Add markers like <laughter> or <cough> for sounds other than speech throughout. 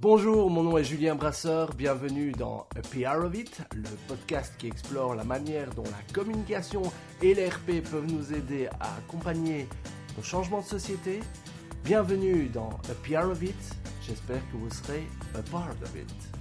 Bonjour, mon nom est Julien Brasseur, bienvenue dans A PR of It, le podcast qui explore la manière dont la communication et l'RP peuvent nous aider à accompagner nos changements de société. Bienvenue dans A PR of It, j'espère que vous serez a part of it.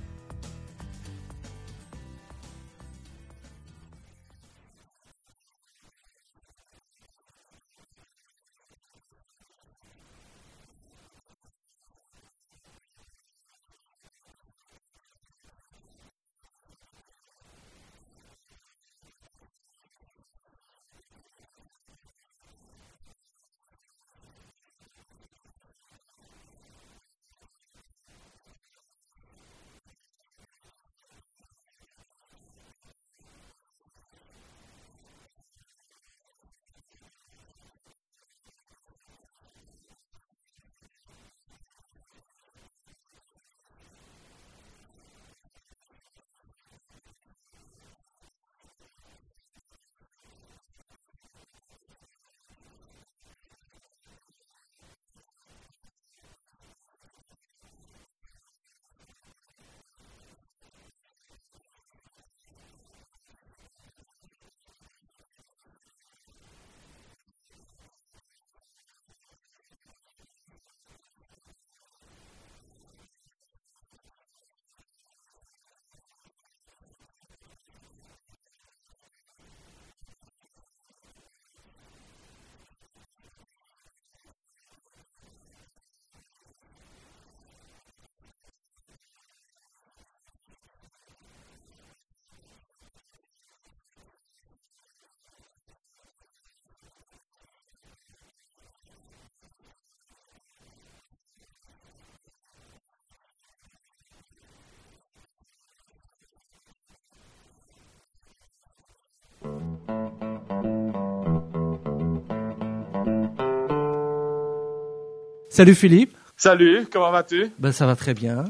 Salut Philippe. Salut, comment vas-tu? Ben, Ça va très bien.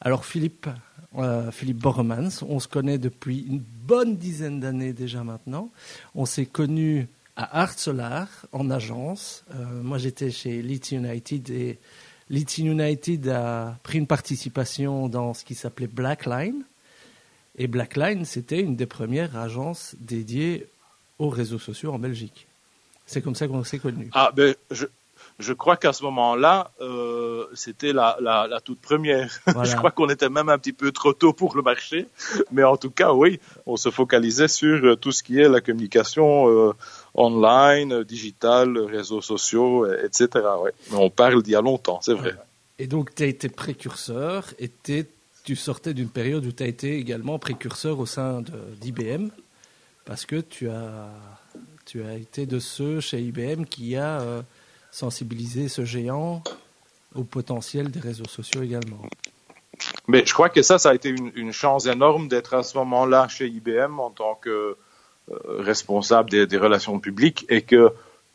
Alors Philippe, euh, Philippe Borremans, on se connaît depuis une bonne dizaine d'années déjà maintenant. On s'est connus à Art Solar en agence. Euh, moi j'étais chez Leeds United et Leeds United a pris une participation dans ce qui s'appelait Blackline. Et Blackline, c'était une des premières agences dédiées aux réseaux sociaux en Belgique. C'est comme ça qu'on s'est connus. Ah, ben, je, je crois qu'à ce moment-là, euh, c'était la, la, la, toute première. <laughs> je crois qu'on était même un petit peu trop tôt pour le marché, mais en tout cas, oui, on se focalisait sur euh, tout ce qui est la communication euh, online, digital, réseaux sociaux, etc. Ouais. Mais on parle d'il y a longtemps, c'est vrai. Et donc, tu as été précurseur et tu sortais d'une période où tu as été également précurseur au sein d'IBM parce que tu as, tu as été de ceux chez IBM qui a euh, sensibiliser ce géant au potentiel des réseaux sociaux également. Mais je crois que ça, ça a été une, chance énorme d'être à ce moment-là chez IBM en tant que euh, responsable des, relations publiques et que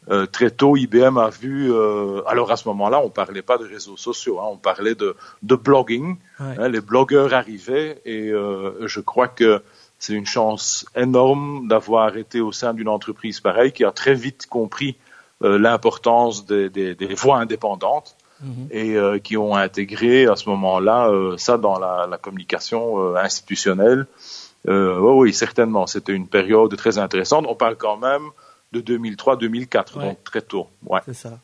euh, très tôt IBM a vu. Euh, alors à ce moment-là, on parlait pas de réseaux sociaux, hein, on parlait de, de blogging. Hein, les blogueurs arrivaient et je crois que c'est une chance énorme d'avoir été au sein d'une entreprise pareille qui a très vite compris l'importance des, des, des, voix indépendantes mhm. et euh, qui ont intégré à ce moment-là euh, ça dans la, la communication institutionnelle. oui, certainement, c'était une période très intéressante. On parle quand même de 2003-2004, donc très tôt. Ouais. C'est ça.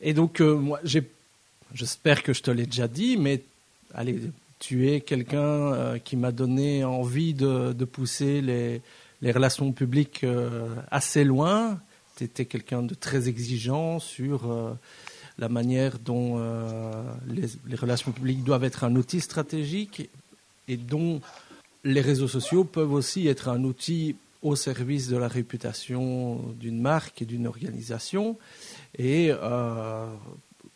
Et donc, moi, j'espère que je te l'ai déjà dit, mais allez, tu es quelqu'un qui m'a donné envie de, de pousser les, les, relations publiques assez loin tu étais quelqu'un de très exigeant sur euh, la manière dont euh, les, relations publiques doivent être un outil stratégique et dont les réseaux sociaux peuvent aussi être un outil au service de la réputation d'une marque et d'une organisation. Et euh,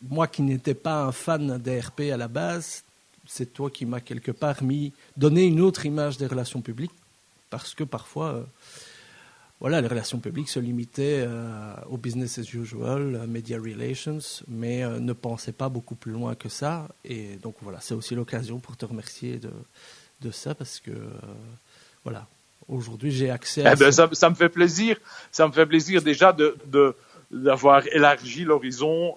moi qui n'étais pas un fan d'ARP à la base, c'est toi qui m'as quelque part mis, donné une autre image des relations publiques, parce que parfois voilà, les relations publiques se limitaient euh, au business as usual, euh, media relations, mais euh, ne pensaient pas beaucoup plus loin que ça. Et donc voilà, c'est aussi l'occasion pour te remercier de, de ça parce que voilà, aujourd'hui j'ai accès à. Eh ben, ça, ça, me fait plaisir, ça me fait plaisir déjà de, de d'avoir élargi l'horizon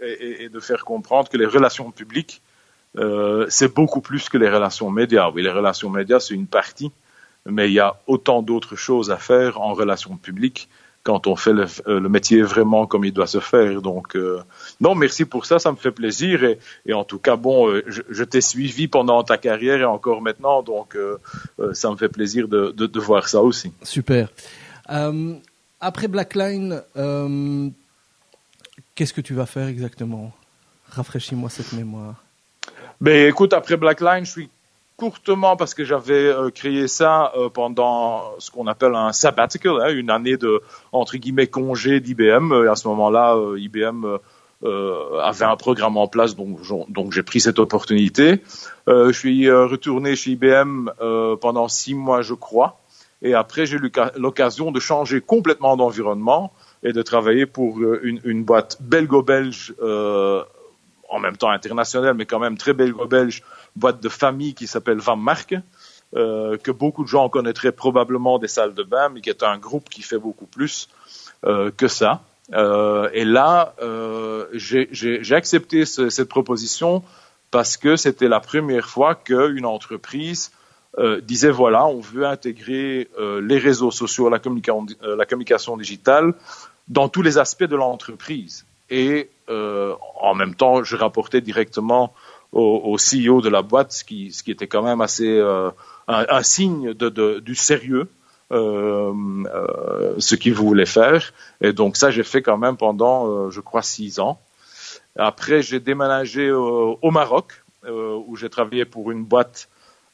et, et, de faire comprendre que les relations publiques c'est beaucoup plus que les relations médias. Oui, les relations médias, c'est une partie, mais il y a autant d'autres choses à faire en relations publiques quand on fait le, euh, métier vraiment comme il doit se faire. Donc, euh, non, merci pour ça, ça me fait plaisir. Et, et en tout cas, bon, euh, je, je t'ai suivi pendant ta carrière et encore maintenant, donc ça me fait plaisir de, de, de voir ça aussi. Super. après Blackline, qu'est-ce que tu vas faire exactement? Rafraîchis-moi cette mémoire. Ben, écoute, après Blackline, je suis courtement parce que j'avais euh, créé ça euh, pendant ce qu'on appelle un sabbatical, hein, une année de entre guillemets congé d'IBM. à ce moment-là, euh, IBM avait un programme en place, donc, donc j'ai pris cette opportunité. je suis retourné chez IBM pendant six mois, je crois, et après j'ai eu l'occasion de changer complètement d'environnement et de travailler pour une, une boîte belgo-belge en même temps internationale, mais quand même très belgo-belge, boîte de famille qui s'appelle Van Marke, euh, que beaucoup de gens connaîtraient probablement des salles de bain, mais qui est un groupe qui fait beaucoup plus euh, que ça. Euh, et là, j'ai accepté ce, cette proposition parce que c'était la première fois qu'une entreprise disait voilà, on veut intégrer les réseaux sociaux, la la communication digitale dans tous les aspects de l'entreprise. Et en même temps, je rapportais directement au, au, CEO de la boîte, ce qui, ce qui était quand même assez euh, un, un, signe de, de, du sérieux. Euh, euh, ce qu'il voulait faire. Et donc ça, j'ai fait quand même pendant, euh, je crois, six ans. Après, j'ai déménagé au, Maroc, euh, où j'ai travaillé pour une boîte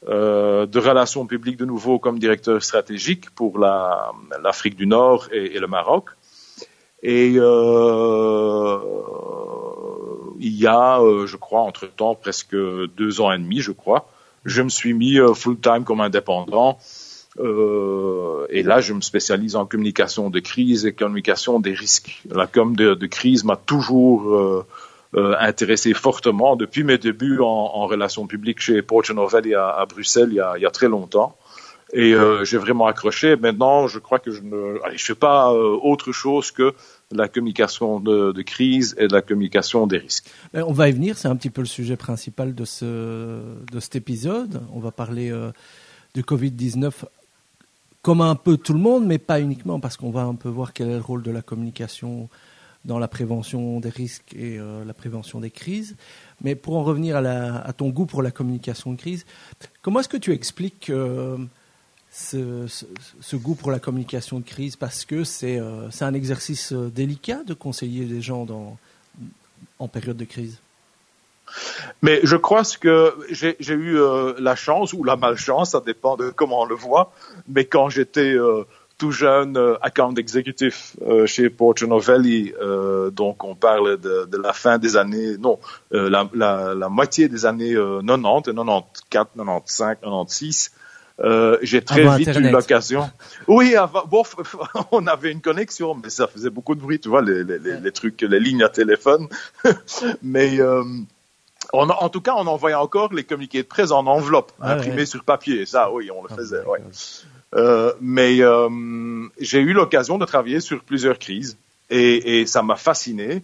de relations publiques de nouveau comme directeur stratégique pour l'Afrique du Nord et, et, le Maroc. Et euh, il y a, euh, je crois, entre-temps, presque deux ans et demi, je crois, je me suis mis euh, full-time comme indépendant. Euh, et là, je me spécialise en communication de crise et communication des risques. La com de, crise m'a toujours euh, euh, intéressé fortement depuis mes débuts en, relations publiques chez Porto Novelli à, à Bruxelles il y, a, il y, a, très longtemps. Et euh, j'ai vraiment accroché. Maintenant, je crois que je ne allez, je fais pas autre chose que la communication de, crise et de la communication des risques. On va y venir, c'est un petit peu le sujet principal de, ce, de cet épisode. On va parler euh, du Covid-19 comme un peu tout le monde, mais pas uniquement, parce qu'on va un peu voir quel est le rôle de la communication dans la prévention des risques et euh, la prévention des crises. Mais pour en revenir à, ton goût pour la communication de crise, comment est-ce que tu expliques euh, ce, goût pour la communication de crise parce que c'est euh, un exercice euh, délicat de conseiller les gens en période de crise. Mais je crois que j'ai eu euh, la chance ou la malchance, ça dépend de comment on le voit, mais quand j'étais euh, tout jeune account exécutif chez Porto Novelli, donc on parle de, la fin des années, non, la, moitié des années 90, 94, 95, 96, euh, j'ai très avant vite Internet. eu l'occasion. Oui, avant, bon, <laughs> on avait une connexion, mais ça faisait beaucoup de bruit, tu vois, les, les, les, les trucs, les lignes à téléphone. <laughs> mais euh, on, en tout cas, on envoyait encore les communiqués de presse en enveloppe, ah, imprimés ouais. sur papier. Ça, oui, on le ah, faisait. Ouais. Euh, mais euh, j'ai eu l'occasion de travailler sur plusieurs crises et, et ça m'a fasciné.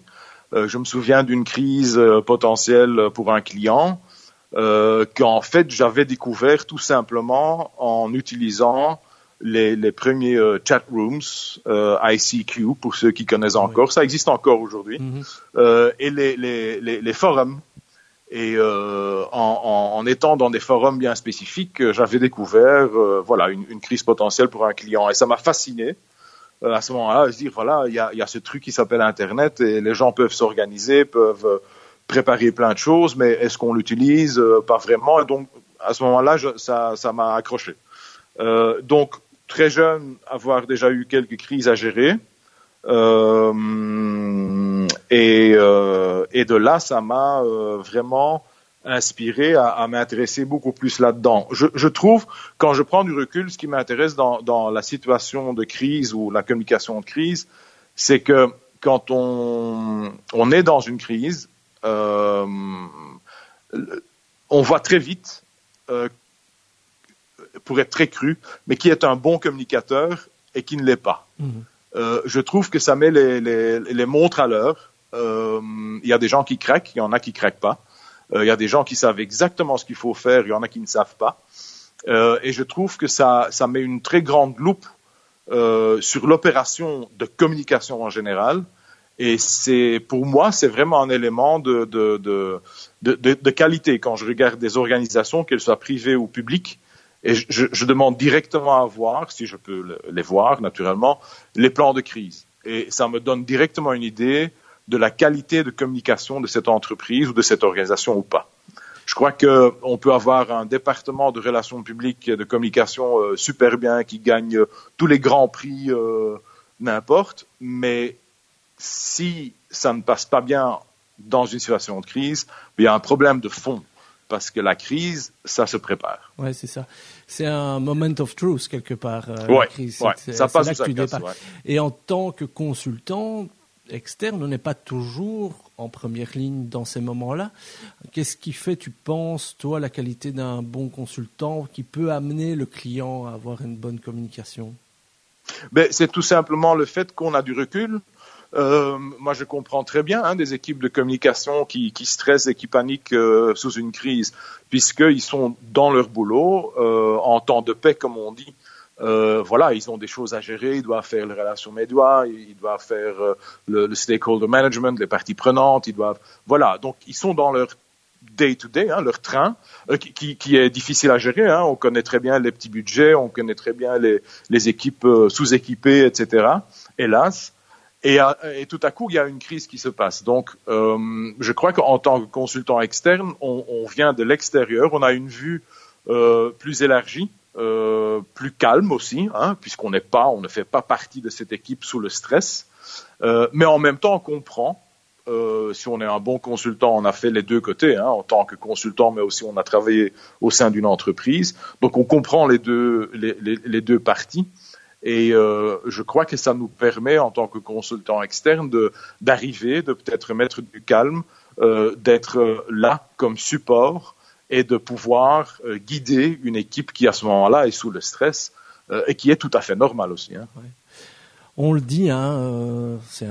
Euh, je me souviens d'une crise potentielle pour un client euh, qu'en fait j'avais découvert tout simplement en utilisant les, les premiers euh, chat rooms euh, ICQ pour ceux qui connaissent encore, oui. ça existe encore aujourd'hui, mm -hmm. et les, les, les, les, forums. Et euh, en, en, en, étant dans des forums bien spécifiques, j'avais découvert voilà une, une, crise potentielle pour un client et ça m'a fasciné à ce moment-là, se dire voilà il y a, y a ce truc qui s'appelle Internet et les gens peuvent s'organiser, peuvent préparer plein de choses, mais est-ce qu'on l'utilise euh, Pas vraiment? Et donc, à ce moment-là, ça, ça m'a accroché. Euh, donc, très jeune, avoir déjà eu quelques crises à gérer. Euh, et, euh, et, de là, ça m'a euh, vraiment inspiré à, à m'intéresser beaucoup plus là-dedans. Je, je, trouve, quand je prends du recul, ce qui m'intéresse dans, dans, la situation de crise ou la communication de crise, c'est que quand on, on est dans une crise, euh, on voit très vite, euh, pour être très cru, mais qui est un bon communicateur et qui ne l'est pas. Mmh. Euh, je trouve que ça met les, les, les montres à l'heure. Il y a des gens qui craquent, il y en a qui craquent pas. il y a des gens qui savent exactement ce qu'il faut faire, il y en a qui ne savent pas. et je trouve que ça, ça met une très grande loupe sur l'opération de communication en général. Et c'est, pour moi, c'est vraiment un élément de, de, de, qualité quand je regarde des organisations, qu'elles soient privées ou publiques. Et je, je, demande directement à voir, si je peux les voir naturellement, les plans de crise. Et ça me donne directement une idée de la qualité de communication de cette entreprise ou de cette organisation ou pas. Je crois qu'on peut avoir un département de relations publiques et de communication euh, super bien qui gagne tous les grands prix, euh, n'importe, mais si ça ne passe pas bien dans une situation de crise, il y a un problème de fond parce que la crise, ça se prépare. Oui, c'est ça. C'est un moment of truth quelque part. Euh, la crise. ça passe là que tu Et en tant que consultant externe, on n'est pas toujours en première ligne dans ces moments-là. Qu'est-ce qui fait, tu penses, toi, la qualité d'un bon consultant qui peut amener le client à avoir une bonne communication? Ben, C'est tout simplement le fait qu'on a du recul, euh, moi, je comprends très bien hein, des équipes de communication qui, qui stressent et qui paniquent euh, sous une crise, puisqu'ils sont dans leur boulot, euh, en temps de paix, comme on dit. Euh, voilà, ils ont des choses à gérer, ils doivent faire les relations médias, ils doivent faire euh, le, le, stakeholder management, les parties prenantes, ils doivent, voilà, donc ils sont dans leur day-to-day, hein, leur train, euh, qui, qui, est difficile à gérer. Hein. On connaît très bien les petits budgets, on connaît très bien les, les équipes sous-équipées, etc. Hélas, et, euh, et, tout à coup, il y a une crise qui se passe. Donc, euh, je crois qu'en tant que consultant externe, on, vient de l'extérieur, on a une vue euh, plus élargie, plus calme aussi, hein, puisqu'on n'est pas, on ne fait pas partie de cette équipe sous le stress. Mais en même temps, on comprend. Si on est un bon consultant, on a fait les deux côtés, hein, en tant que consultant, mais aussi on a travaillé au sein d'une entreprise. Donc, on comprend les deux, les deux parties. Et euh, je crois que ça nous permet, en tant que consultant externe, d'arriver, de, peut-être mettre du calme, euh, d'être là comme support et de pouvoir euh, guider une équipe qui, à ce moment-là, est sous le stress euh, et qui est tout à fait normal aussi. Hein. On le dit, hein, euh, c'est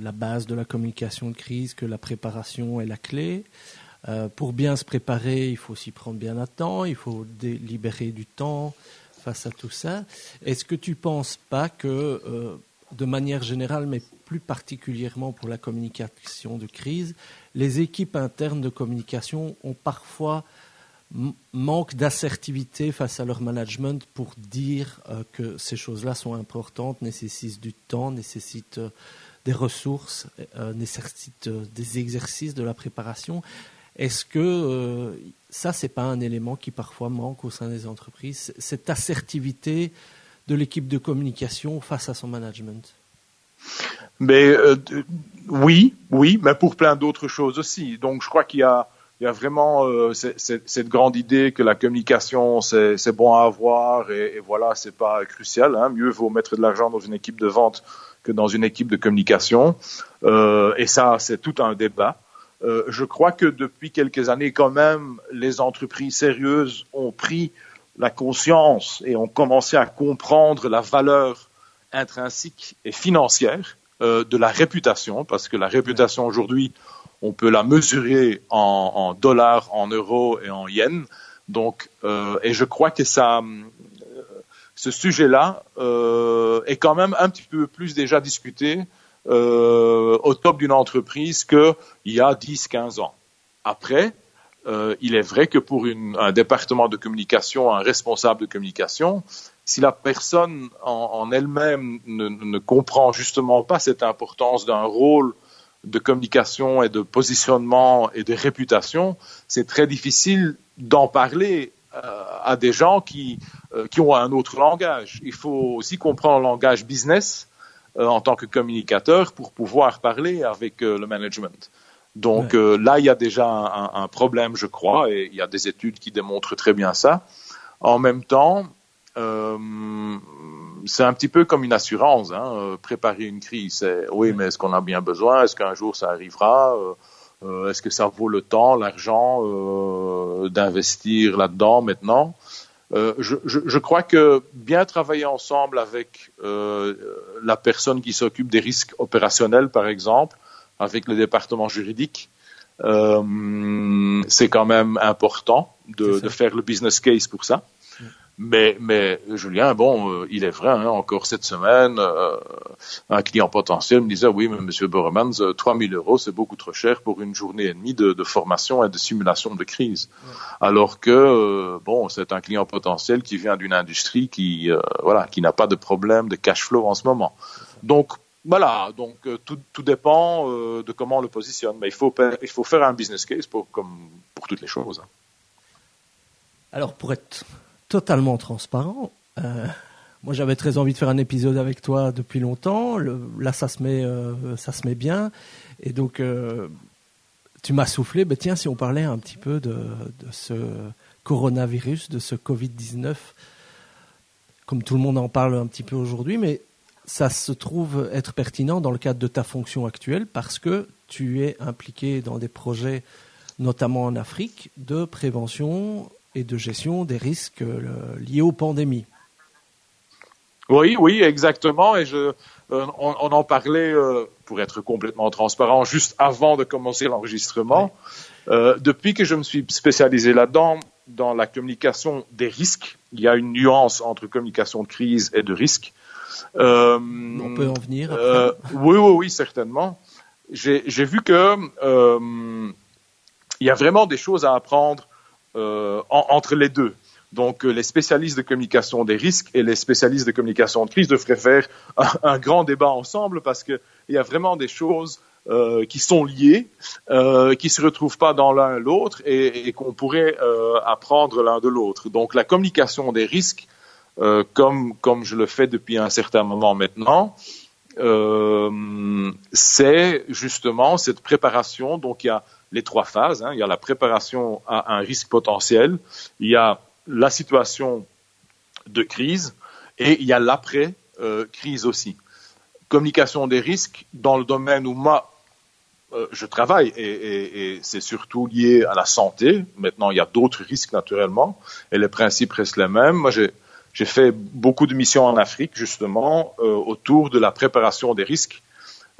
la base de la communication de crise que la préparation est la clé. Euh, pour bien se préparer, il faut s'y prendre bien à temps, il faut libérer du temps, face à tout ça. Est-ce que tu ne penses pas que, euh, de manière générale, mais plus particulièrement pour la communication de crise, les équipes internes de communication ont parfois manque d'assertivité face à leur management pour dire euh, que ces choses-là sont importantes, nécessitent du temps, nécessitent euh, des ressources, nécessitent des exercices, de la préparation? Est-ce que euh, ça, c'est pas un élément qui parfois manque au sein des entreprises, cette assertivité de l'équipe de communication face à son management? Mais euh, oui, oui, mais pour plein d'autres choses aussi. Donc, je crois qu'il y a, vraiment euh, cette grande idée que la communication c'est bon à avoir et, et voilà c'est pas crucial. Hein. Mieux vaut mettre de l'argent dans une équipe de vente que dans une équipe de communication. Euh, et ça c'est tout un débat. Euh, je crois que depuis quelques années, quand même, les entreprises sérieuses ont pris la conscience et ont commencé à comprendre la valeur intrinsèque et financière euh, de la réputation, parce que la réputation aujourd'hui, on peut la mesurer en, dollars, en euros et en yens. Donc, euh, et je crois que ça, ce sujet-là est quand même un petit peu plus déjà discuté euh, au top d'une entreprise qu'il y a 10-15 ans. Après, euh, il est vrai que pour une, un département de communication, un responsable de communication, si la personne en, en elle-même ne, ne, comprend justement pas cette importance d'un rôle de communication et de positionnement et de réputation, c'est très difficile d'en parler euh, à des gens qui, euh, qui ont un autre langage. Il faut aussi comprendre le langage business en tant que communicateur pour pouvoir parler avec euh, le management. Donc ouais. euh, là, il y a déjà un, un, problème, je crois, et il y a des études qui démontrent très bien ça. En même temps, euh, c'est un petit peu comme une assurance, hein, euh, préparer une crise. Oui, mais est-ce qu'on a bien besoin? Est-ce qu'un jour ça arrivera? Euh, Est-ce que ça vaut le temps, l'argent d'investir là-dedans maintenant? Euh, je, je, je, crois que bien travailler ensemble avec euh, la personne qui s'occupe des risques opérationnels, par exemple, avec le département juridique, c'est quand même important de, de, faire le business case pour ça. Mais, mais Julien, bon, euh, il est vrai, hein, encore cette semaine, euh, un client potentiel me disait, oui, mais Monsieur Boremans, 3 000 euros, c'est beaucoup trop cher pour une journée et demie de, de formation et de simulation de crise. Alors que, euh, bon, c'est un client potentiel qui vient d'une industrie qui, voilà, qui n'a pas de problème de cash flow en ce moment. Donc, voilà, donc tout, tout dépend de comment on le positionne. Mais il faut, il faut faire un business case pour, comme pour toutes les choses. Hein. Alors, pour être totalement transparent. Euh, moi, j'avais très envie de faire un épisode avec toi depuis longtemps. là, ça se met, euh, ça se met bien. Et donc, euh, tu m'as soufflé. Ben, tiens, si on parlait un petit peu de, ce coronavirus, de ce Covid-19, comme tout le monde en parle un petit peu aujourd'hui, mais ça se trouve être pertinent dans le cadre de ta fonction actuelle parce que tu es impliqué dans des projets, notamment en Afrique, de prévention et de gestion des risques euh, liés aux pandémies. Oui, oui, exactement. Et je, euh, on, en parlait, euh, pour être complètement transparent, juste avant de commencer l'enregistrement. depuis que je me suis spécialisé là-dedans, dans la communication des risques, il y a une nuance entre communication de crise et de risque. on peut en venir. oui, oui, oui, certainement. J'ai vu que il y a vraiment des choses à apprendre euh, entre les deux. Donc, euh, les spécialistes de communication des risques et les spécialistes de communication de crise devraient faire un, grand débat ensemble parce qu'il y a vraiment des choses euh, qui sont liées, euh, qui se retrouvent pas dans l'un l'autre et, qu'on pourrait apprendre l'un de l'autre. Donc, la communication des risques, comme comme je le fais depuis un certain moment maintenant, c'est justement cette préparation. Donc, il y a les trois phases. Hein. Il y a la préparation à un risque potentiel, il y a la situation de crise et il y a l'après-crise aussi. Communication des risques dans le domaine où moi euh, je travaille et, c'est surtout lié à la santé. Maintenant, il y a d'autres risques naturellement et les principes restent les mêmes. Moi, j'ai fait beaucoup de missions en Afrique justement euh, autour de la préparation des risques euh,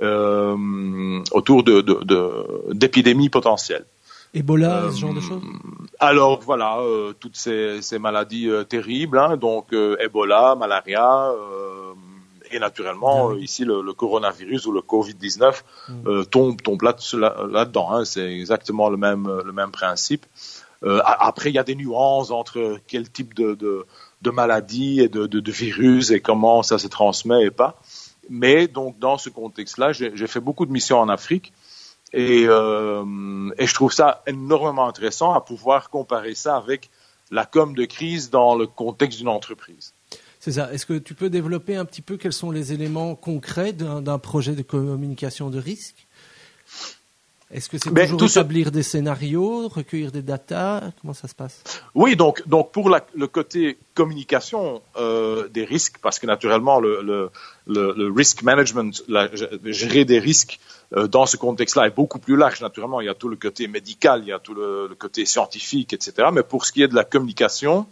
autour d'épidémies de, potentielles. Ebola, ce genre de choses? euh, Alors voilà, euh, toutes ces, maladies terribles, hein, donc Ebola, malaria, et naturellement ici le, coronavirus ou le Covid-19 mm. tombe, tombe là-dedans. hein, c'est exactement le même, le même principe. après, il y a des nuances entre quel type de, de, maladie et de, de, virus et comment ça se transmet et pas. Mais donc dans ce contexte-là, j'ai fait beaucoup de missions en Afrique et, euh, et, je trouve ça énormément intéressant à pouvoir comparer ça avec la com de crise dans le contexte d'une entreprise. C'est ça. Est-ce que tu peux développer un petit peu quels sont les éléments concrets d'un projet de communication de risque? Est-ce que c'est toujours établir des scénarios, recueillir des datas Comment ça se passe? Oui, donc, donc pour la, le côté communication euh, des risques, parce que naturellement le, le, le, risk management, la, gérer des risques euh, dans ce contexte-là est beaucoup plus large. Naturellement, il y a tout le côté médical, il y a tout le, le côté scientifique, etc. Mais pour ce qui est de la communication,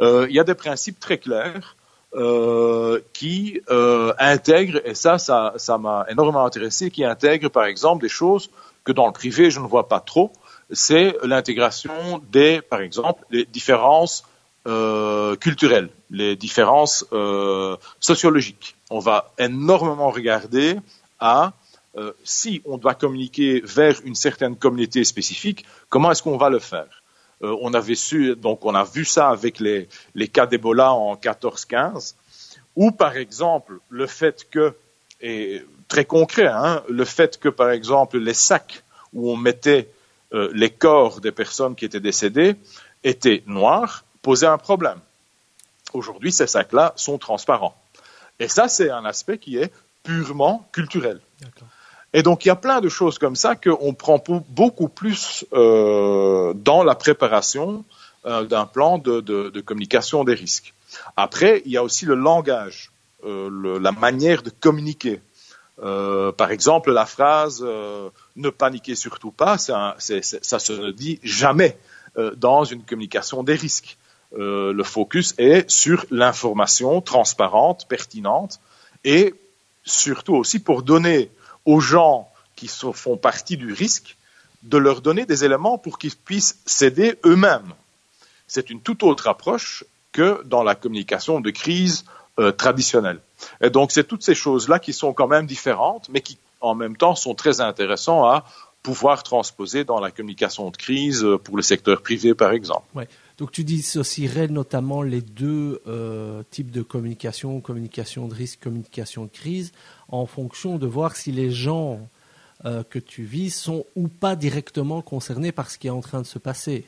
euh, il y a des principes très clairs. Euh, qui euh, intègrent, et ça, ça, ça m'a énormément intéressé, qui intègrent par exemple des choses que dans le privé, je ne vois pas trop, c'est l'intégration des, par exemple, les différences euh, culturelles, les différences euh, sociologiques. On va énormément regarder à euh, si on doit communiquer vers une certaine communauté spécifique, comment est-ce qu'on va le faire? Euh, On avait su, donc on a vu ça avec les, les cas d'Ebola en 14-15, ou par exemple le fait que et très concret, hein, le fait que, par exemple, les sacs où on mettait euh, les corps des personnes qui étaient décédées étaient noirs, posait un problème. Aujourd'hui, ces sacs-là sont transparents. Et ça, c'est un aspect qui est purement culturel. Et donc, il y a plein de choses comme ça qu'on prend beaucoup plus euh, dans la préparation euh, d'un plan de, de, communication des risques. Après, il y a aussi le langage. Euh, la manière de communiquer. Euh, par exemple, la phrase euh, ne paniquez surtout pas, ça, ça se dit jamais dans une communication des risques. le focus est sur l'information transparente, pertinente, et surtout aussi pour donner aux gens qui font partie du risque de leur donner des éléments pour qu'ils puissent s'aider eux-mêmes. C'est une toute autre approche que dans la communication de crise euh, traditionnelle. Et donc, c'est toutes ces choses-là qui sont quand même différentes, mais qui, en même temps, sont très intéressantes à pouvoir transposer dans la communication de crise euh, pour le secteur privé, par exemple. Donc tu dissocierais notamment les deux euh, types de communication, communication de risque, communication de crise, en fonction de voir si les gens euh, que tu vis sont ou pas directement concernés par ce qui est en train de se passer.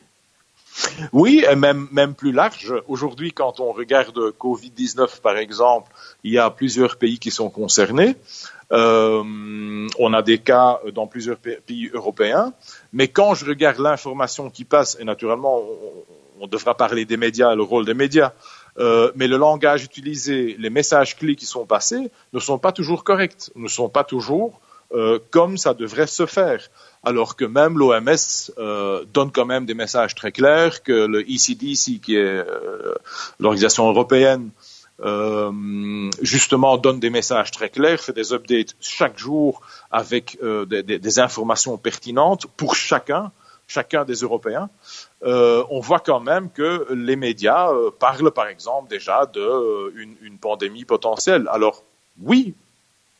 Oui, et même, même plus large. Aujourd'hui, quand on regarde Covid-19, par exemple, il y a plusieurs pays qui sont concernés. Euh, on a des cas dans plusieurs pays européens. Mais quand je regarde l'information qui passe, et naturellement, on, devra parler des médias, le rôle des médias, euh, mais le langage utilisé, les messages clés qui sont passés ne sont pas toujours corrects, ne sont pas toujours euh, comme ça devrait se faire alors que même l'OMS euh, donne quand même des messages très clairs, que le ECDC, qui est euh, l'organisation européenne, euh, justement donne des messages très clairs, fait des updates chaque jour avec des, informations pertinentes pour chacun, chacun des Européens. on voit quand même que les médias parlent, par exemple, déjà d'une une pandémie potentielle. Alors oui,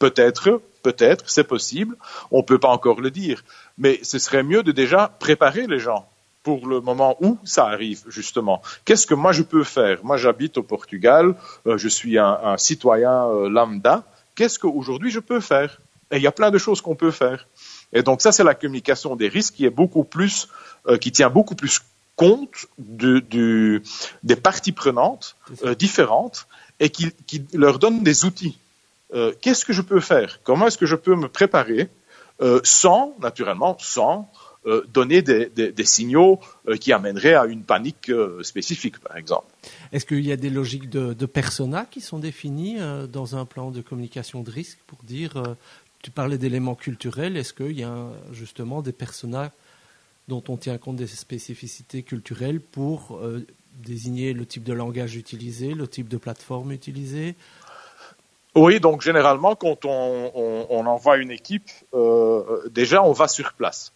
peut-être, peut-être, c'est possible. On ne peut pas encore le dire mais ce serait mieux de déjà préparer les gens pour le moment où ça arrive, justement. Qu'est-ce que moi je peux faire? Moi, j'habite au Portugal, euh, je suis un, citoyen euh, lambda. Qu'est-ce qu'aujourd'hui je peux faire? Et il y a plein de choses qu'on peut faire. Et donc ça, c'est la communication des risques qui est beaucoup plus, euh, qui tient beaucoup plus compte de, des parties prenantes différentes et qui, qui, leur donne des outils. Qu'est-ce que je peux faire? Comment est-ce que je peux me préparer? Euh, sans, naturellement, sans euh, donner des, signaux euh, qui amèneraient à une panique spécifique, par exemple. Est-ce qu'il y a des logiques de, de persona qui sont définies dans un plan de communication de risque pour dire, tu parlais d'éléments culturels, est-ce qu'il y a justement des personas dont on tient compte des spécificités culturelles pour désigner le type de langage utilisé, le type de plateforme utilisée oui, donc généralement, quand on, envoie une équipe, euh, déjà on va sur place.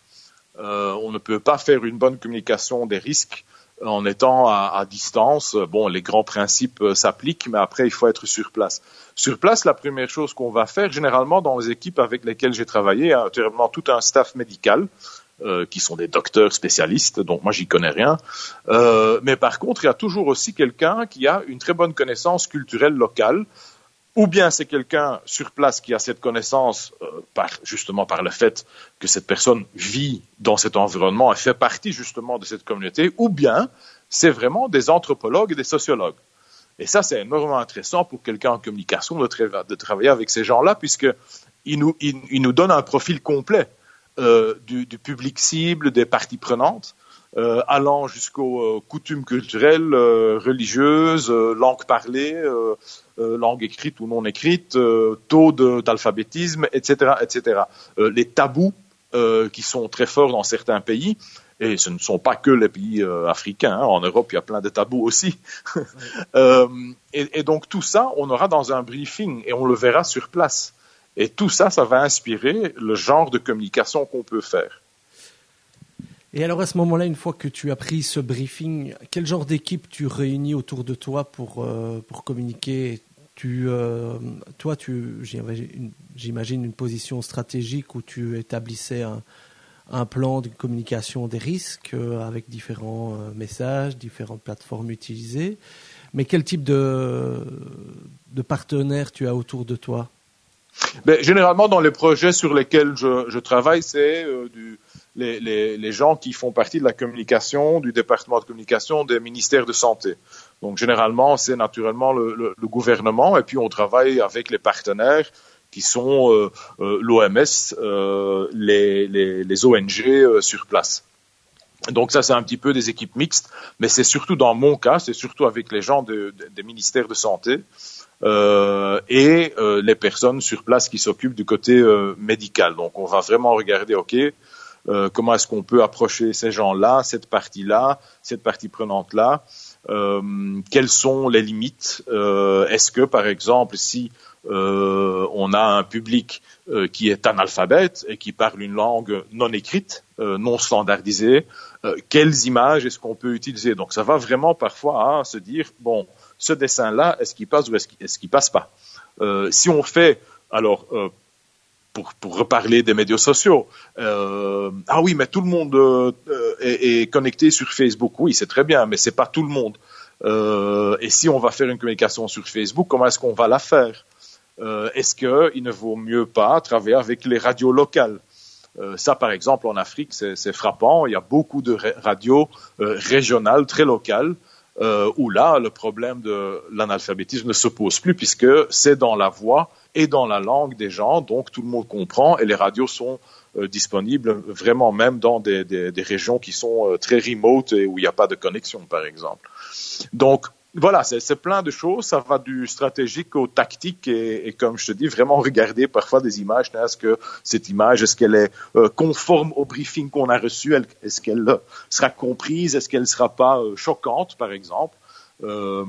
Euh, on ne peut pas faire une bonne communication des risques en étant à, distance. Bon, les grands principes euh, s'appliquent, mais après, il faut être sur place. Sur place, la première chose qu'on va faire, généralement dans les équipes avec lesquelles j'ai travaillé, hein, naturellement tout un staff médical, qui sont des docteurs spécialistes, donc moi j'y connais rien. mais par contre, il y a toujours aussi quelqu'un qui a une très bonne connaissance culturelle locale, ou bien c'est quelqu'un sur place qui a cette connaissance euh, justement par le fait que cette personne vit dans cet environnement et fait partie justement de cette communauté, ou bien c'est vraiment des anthropologues et des sociologues. Et ça, c'est énormément intéressant pour quelqu'un en communication de, travailler avec ces gens-là, puisqu'ils nous, il, nous donnent un profil complet euh, du, public cible, des parties prenantes, euh, allant jusqu'aux euh, coutumes culturelles, euh, religieuses, langues parlées, langues écrites ou non écrites, taux d'alphabétisme, etc., etc. les tabous qui sont très forts dans certains pays, et ce ne sont pas que les pays africains. Hein. En Europe, il y a plein de tabous aussi. <laughs> et, et, donc tout ça, on aura dans un briefing et on le verra sur place. Et tout ça, ça va inspirer le genre de communication qu'on peut faire. Et alors à ce moment-là, une fois que tu as pris ce briefing, quel genre d'équipe tu réunis autour de toi pour, euh, pour communiquer? Tu, euh, Toi, tu, j'imagine une position stratégique où tu établissais un, plan de communication des risques euh, avec différents messages, différentes plateformes utilisées. Mais quel type de, de tu as autour de toi? Ben, Généralement, dans les projets sur lesquels je, travaille, c'est du les, gens qui font partie de la communication, du département de communication des ministères de santé. Donc généralement, c'est naturellement le, gouvernement et puis on travaille avec les partenaires qui sont euh, euh, l'OMS, euh, les, ONG euh, sur place. Donc ça, c'est un petit peu des équipes mixtes, mais c'est surtout dans mon cas, c'est surtout avec les gens de, de, des ministères de santé euh, et les personnes sur place qui s'occupent du côté médical. Donc on va vraiment regarder, ok, euh, comment est-ce qu'on peut approcher ces gens-là, cette partie-là, cette partie prenante-là, euh, quelles sont les limites, euh, est-ce que par exemple si on a un public qui est analphabète et qui parle une langue non écrite, non standardisée, quelles images est-ce qu'on peut utiliser? Donc ça va vraiment parfois à se dire, bon, ce dessin-là, est-ce qu'il passe ou est-ce qu'il passe pas? Si on fait, alors pour, pour reparler des médias sociaux. Euh, ah oui, mais tout le monde euh, est, connecté sur Facebook. Oui, c'est très bien, mais c'est pas tout le monde. Euh, et si on va faire une communication sur Facebook, comment est-ce qu'on va la faire? Euh, Est-ce qu'il ne vaut mieux pas travailler avec les radios locales? Euh, ça, par exemple, en Afrique, c'est frappant. Il y a beaucoup de radios euh, régionales, très locales, euh, où là, le problème de l'analphabétisme ne se pose plus puisque c'est dans la voix et dans la langue des gens, donc tout le monde comprend et les radios sont euh, disponibles vraiment même dans des, régions qui sont euh, très remote et où il n'y a pas de connexion, par exemple. Donc, voilà, c'est plein de choses. Ça va du stratégique au tactique et, comme je te dis, vraiment regarder parfois des images. Est-ce que cette image, est-ce qu'elle est, euh, conforme au briefing qu'on a reçu? Est-ce qu'elle sera comprise? Est-ce qu'elle ne sera pas choquante, par exemple? Euh,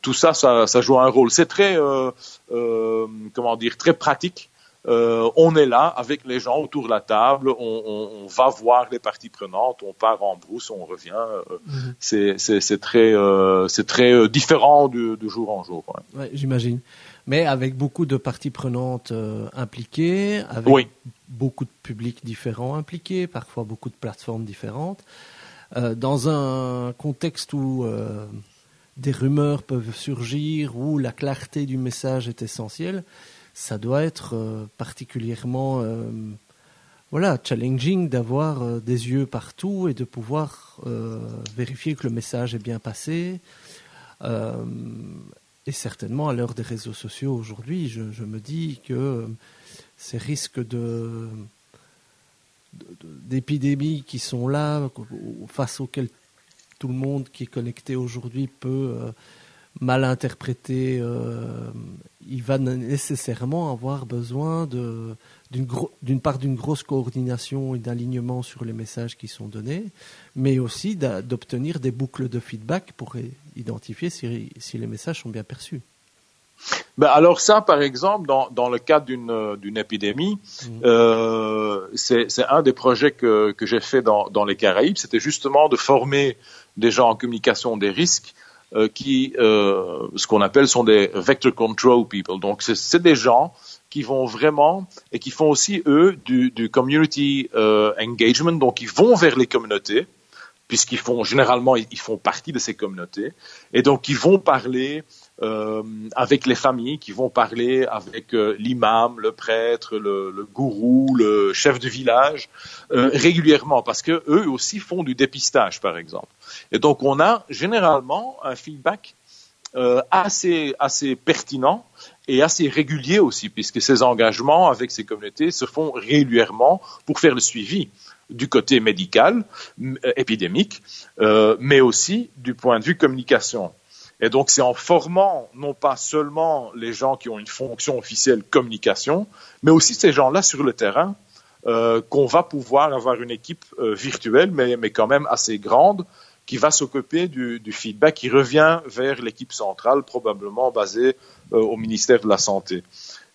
tout ça, ça, ça, joue un rôle. C'est très, euh, euh, comment dire, très pratique. On est là avec les gens autour de la table, on, on, on, va voir les parties prenantes, on part en brousse, on revient. Mm -hmm. C'est très, c'est très différent de, de, jour en jour. Ouais. Ouais, J'imagine. Mais avec beaucoup de parties prenantes impliquées, avec oui. beaucoup de publics différents impliqués, parfois beaucoup de plateformes différentes, dans un contexte où des rumeurs peuvent surgir ou la clarté du message est essentielle, ça doit être euh, particulièrement euh, voilà, challenging d'avoir euh, des yeux partout et de pouvoir vérifier que le message est bien passé. Et certainement, à l'heure des réseaux sociaux aujourd'hui, je, me dis que ces risques de d'épidémies qui sont là, face auxquelles tout le monde qui est connecté aujourd'hui peut mal interpréter. Euh, il va nécessairement avoir besoin d'une gro part d'une grosse coordination et d'alignement sur les messages qui sont donnés, mais aussi d'obtenir des boucles de feedback pour identifier si, si les messages sont bien perçus. Ben alors ça, par exemple, dans, dans le cadre d'une épidémie, mmh. euh, c'est un des projets que, que j'ai fait dans, dans les Caraïbes, c'était justement de former des gens en communication des risques euh, qui, euh, ce qu'on appelle, sont des vector control people. Donc, c'est des gens qui vont vraiment et qui font aussi eux du, du community euh, engagement. Donc, ils vont vers les communautés puisqu'ils font généralement ils font partie de ces communautés et donc ils vont parler euh, avec les familles qui vont parler avec euh, l'imam, le prêtre, le, le, gourou, le chef du village euh, régulièrement parce que eux aussi font du dépistage par exemple. Et donc on a généralement un feedback euh, assez assez pertinent et assez régulier aussi puisque ces engagements avec ces communautés se font régulièrement pour faire le suivi du côté médical, épidémique, euh, mais aussi du point de vue communication. Et donc, c'est en formant non pas seulement les gens qui ont une fonction officielle communication, mais aussi ces gens-là sur le terrain, euh, qu'on va pouvoir avoir une équipe euh, virtuelle, mais, mais quand même assez grande, qui va s'occuper du, feedback qui revient vers l'équipe centrale, probablement basée euh, au ministère de la Santé.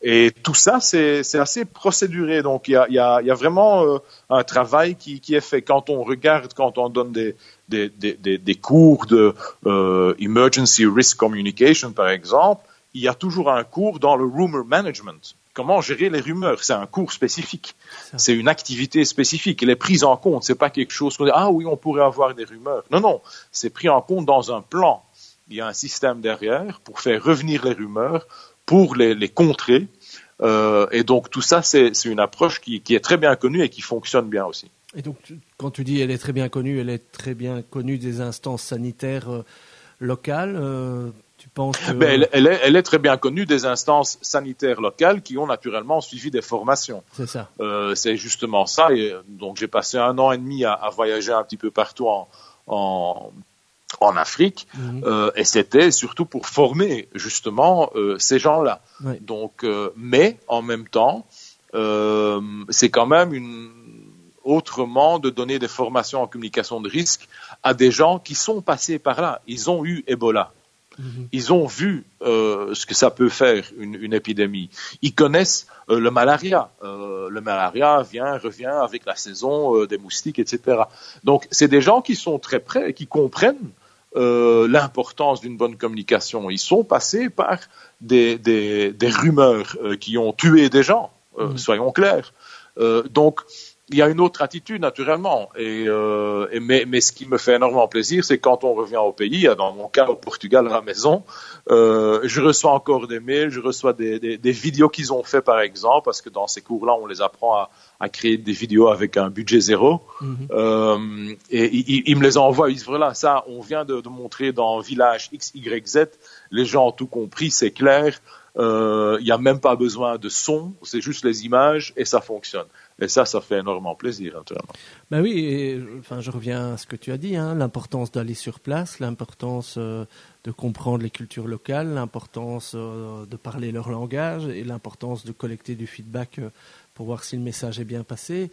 Et tout ça, c'est assez procéduré. Donc, il y a, y a, y a vraiment euh, un travail qui, qui, est fait. Quand on regarde, quand on donne des, des, des, des cours de euh, Emergency Risk Communication, par exemple, il y a toujours un cours dans le rumor management. Comment gérer les rumeurs? C'est un cours spécifique. C'est une activité spécifique. Elle est prise en compte. C'est pas quelque chose qu'on dit ah oui on pourrait avoir des rumeurs. Non non, c'est pris en compte dans un plan. Il y a un système derrière pour faire revenir les rumeurs, pour les, les contrer. Euh, et donc tout ça, c'est une approche qui, qui, est très bien connue et qui fonctionne bien aussi. Et donc, quand tu dis elle est très bien connue, elle est très bien connue des instances sanitaires euh, locales. Euh, tu penses que... ben, elle, elle, est, elle, est, très bien connue des instances sanitaires locales qui ont naturellement suivi des formations. C'est ça. C'est justement ça. Et donc j'ai passé un an et demi à, à voyager un petit peu partout en, en en Afrique, mmh. euh, et c'était surtout pour former justement euh, ces gens-là. Oui. Donc, euh, mais en même temps, euh, c'est quand même une autrement de donner des formations en communication de risque à des gens qui sont passés par là. Ils ont eu Ebola. Mhm. Ils ont vu euh, ce que ça peut faire une, une épidémie. Ils connaissent euh, le malaria. Euh, le malaria vient, revient avec la saison des moustiques, etc. Donc, c'est des gens qui sont très prêts et qui comprennent l'importance d'une bonne communication. Ils sont passés par des, des, des rumeurs qui ont tué des gens, mhm. soyons clairs. donc, il y a une autre attitude naturellement. Et, euh, mais, mais, ce qui me fait énormément plaisir, c'est quand on revient au pays, dans mon cas au Portugal à la maison, euh, je reçois encore des mails, je reçois des, des, des vidéos qu'ils ont fait par exemple, parce que dans ces cours-là, on les apprend à, à, créer des vidéos avec un budget zéro. Mm-hmm. euh, et ils, me les envoient, ils disent voilà, ça, on vient de, de montrer dans village X, Y, Z, les gens ont tout compris, c'est clair. Euh, il n'y a même pas besoin de son, c'est juste les images et ça fonctionne. Et ça, ça fait énormément plaisir, naturellement. Ben oui, enfin, je reviens à ce que tu as dit, hein, l'importance d'aller sur place, l'importance euh, de comprendre les cultures locales, l'importance euh, de parler leur langage et l'importance de collecter du feedback pour voir si le message est bien passé.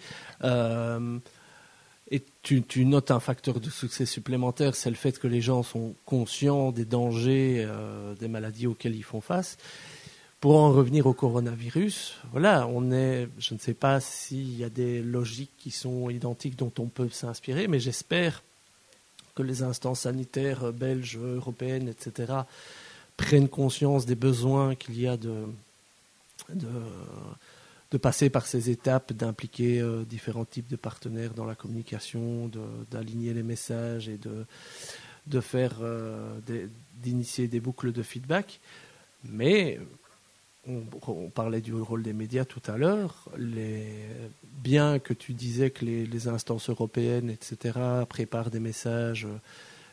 et tu, notes un facteur de succès supplémentaire, c'est le fait que les gens sont conscients des dangers des maladies auxquelles ils font face. Pour en revenir au coronavirus, voilà, on est, je ne sais pas s'il y a des logiques qui sont identiques dont on peut s'inspirer, mais j'espère que les instances sanitaires belges, européennes, etc., prennent conscience des besoins qu'il y a de, de, passer par ces étapes, d'impliquer euh, différents types de partenaires dans la communication, d'aligner les messages et de, de faire, euh, d'initier des boucles de feedback. Mais on, parlait du rôle des médias tout à l'heure. Bien que tu disais que les, instances européennes, etc., préparent des messages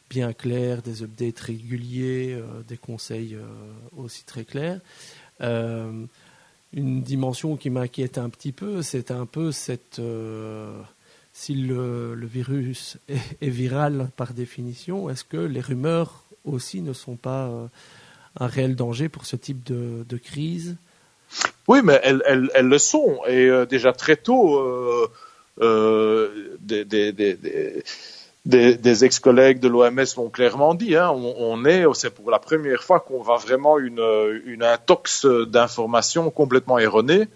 bien clairs, des updates réguliers, euh, des conseils euh, aussi très clairs. Euh, une dimension qui m'inquiète un petit peu, c'est un peu cette. si le, virus est, viral par définition, est-ce que les rumeurs aussi ne sont pas un réel danger pour ce type de, crise Oui, mais elles, elles, le sont. Et euh, déjà très tôt, euh, euh, des, ex-collègues de l'OMS l'ont clairement dit. Hein, on, est, c'est pour la première fois qu'on va vraiment une, une intox d'informations complètement erronées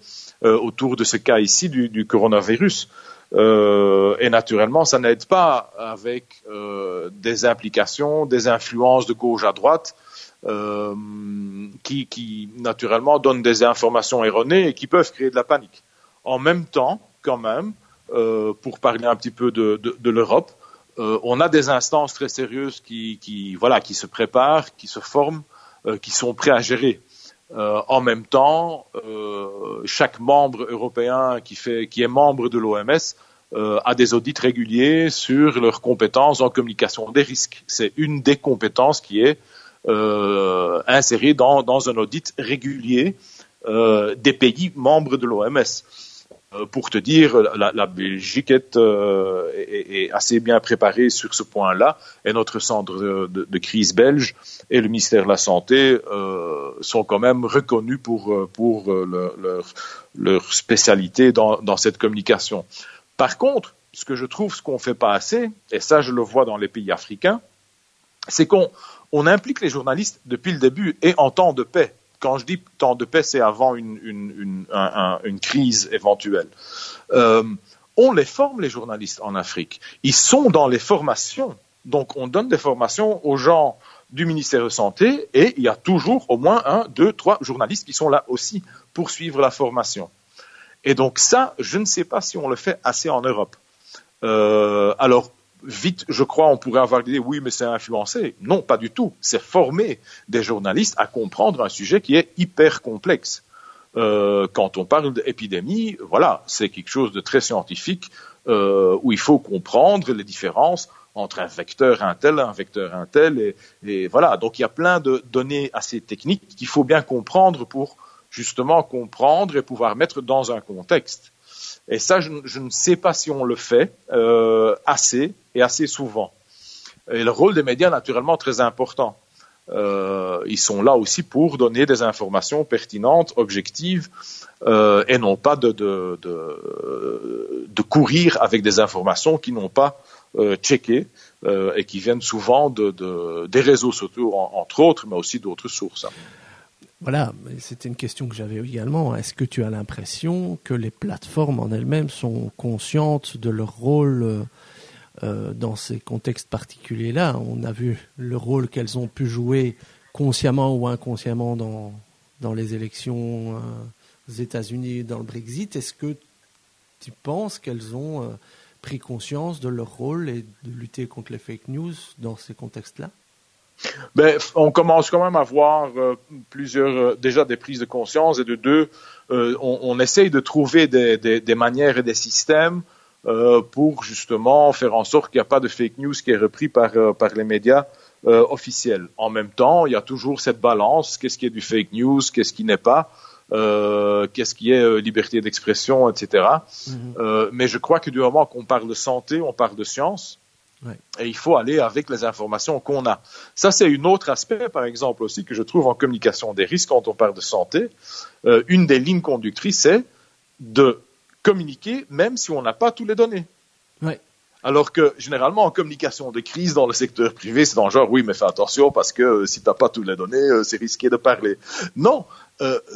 autour de ce cas ici du, coronavirus. Et naturellement, ça n'aide pas avec des implications, des influences de gauche à droite euh, qui, qui, naturellement donnent des informations erronées et qui peuvent créer de la panique. En même temps, quand même, euh, pour parler un petit peu de, de, de l'Europe, euh, on a des instances très sérieuses qui, qui, voilà, qui se préparent, qui se forment, euh, qui sont prêts à gérer. Euh, en même temps, chaque membre européen qui, fait, qui est membre de l'OMS a des audits réguliers sur leurs compétences en communication des risques. C'est une des compétences qui est euh, inséré dans, dans, un audit régulier euh, des pays membres de l'OMS. Euh, pour te dire, la, la Belgique est, euh, est, est, assez bien préparée sur ce point-là, et notre centre de, de, de, crise belge et le ministère de la Santé euh, sont quand même reconnus pour, pour leur, leur, leur spécialité dans, dans cette communication. Par contre, ce que je trouve ce qu'on fait pas assez, et ça je le vois dans les pays africains, c'est qu'on on implique les journalistes depuis le début et en temps de paix. Quand je dis temps de paix, c'est avant une, une, une, crise éventuelle. Euh, on les forme, les journalistes en Afrique. Ils sont dans les formations. Donc, on donne des formations aux gens du ministère de Santé et il y a toujours au moins un, deux, trois journalistes qui sont là aussi pour suivre la formation. Et donc ça, je ne sais pas si on le fait assez en Europe. Euh, alors, vite, je crois, on pourrait avoir l'idée, oui, mais c'est influencé. Non, pas du tout. C'est former des journalistes à comprendre un sujet qui est hyper complexe. Euh, quand on parle d'épidémie, voilà, c'est quelque chose de très scientifique euh, où il faut comprendre les différences entre un vecteur un tel, un vecteur un tel, et voilà. Donc il y a plein de données assez techniques qu'il faut bien comprendre pour justement comprendre et pouvoir mettre dans un contexte. Et ça, je, ne sais pas si on le fait euh, assez et assez souvent. Et le rôle des médias, naturellement, très important. Euh, ils sont là aussi pour donner des informations pertinentes, objectives, euh, et non pas de, courir avec des informations qui n'ont pas checké et qui viennent souvent de, des réseaux sociaux, entre autres, mais aussi d'autres sources. Voilà, c'était une question que j'avais également. Est-ce que tu as l'impression que les plateformes en elles-mêmes sont conscientes de leur rôle euh, dans ces contextes particuliers-là? On a vu le rôle qu'elles ont pu jouer consciemment ou inconsciemment dans, les élections euh, aux États-Unis, dans le Brexit. Est-ce que tu penses qu'elles ont euh, pris conscience de leur rôle et de lutter contre les fake news dans ces contextes-là? Ben, on commence quand même à voir euh, plusieurs, euh, déjà des prises de conscience et de deux, euh, on, on, essaye de trouver des, des, des, manières et des systèmes pour justement faire en sorte qu'il n'y a pas de fake news qui est repris par, par les médias officiels. En même temps, il y a toujours cette balance, qu'est-ce qui est du fake news, qu'est-ce qui n'est pas. qu'est-ce qui est liberté d'expression, etc. Mm-hmm. mais je crois que du moment qu'on parle de santé, on parle de science. Et il faut aller avec les informations qu'on a. Ça, c'est un autre aspect, par exemple, aussi, que je trouve en communication des risques quand on parle de santé. Euh, une des lignes conductrices, c'est de communiquer même si on n'a pas toutes les données. Alors que généralement en communication de crise dans le secteur privé, c'est dans le genre oui, mais fais attention parce que euh, si tu n'as pas toutes les données, euh, c'est risqué de parler. Non,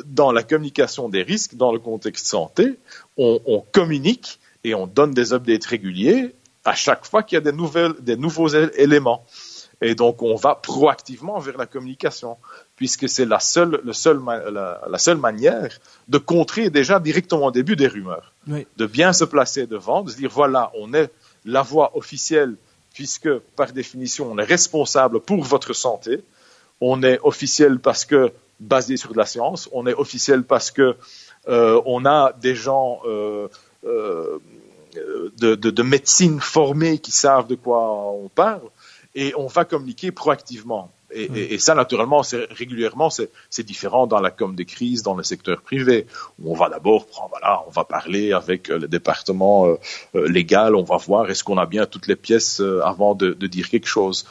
dans la communication des risques, dans le contexte santé, on, on communique et on donne des updates réguliers à chaque fois qu'il y a des, nouvelles, des nouveaux éléments. Et donc, on va proactivement vers la communication, puisque c'est la seule, le seul, la, seule manière de contrer déjà directement au début des rumeurs. De bien se placer devant, de se dire, voilà, on est la voix officielle, puisque par définition, on est responsable pour votre santé. On est officiel parce que basé sur de la science. On est officiel parce que euh, on a des gens euh, euh, de, de, médecine formée qui savent de quoi on parle, et on va communiquer proactivement. Et, ça, naturellement, régulièrement, c'est différent dans la com de crise, dans le secteur privé, où on va d'abord prendre, voilà, on va parler avec euh, le département euh, euh, légal, on va voir est-ce qu'on a bien toutes les pièces avant de, dire quelque chose.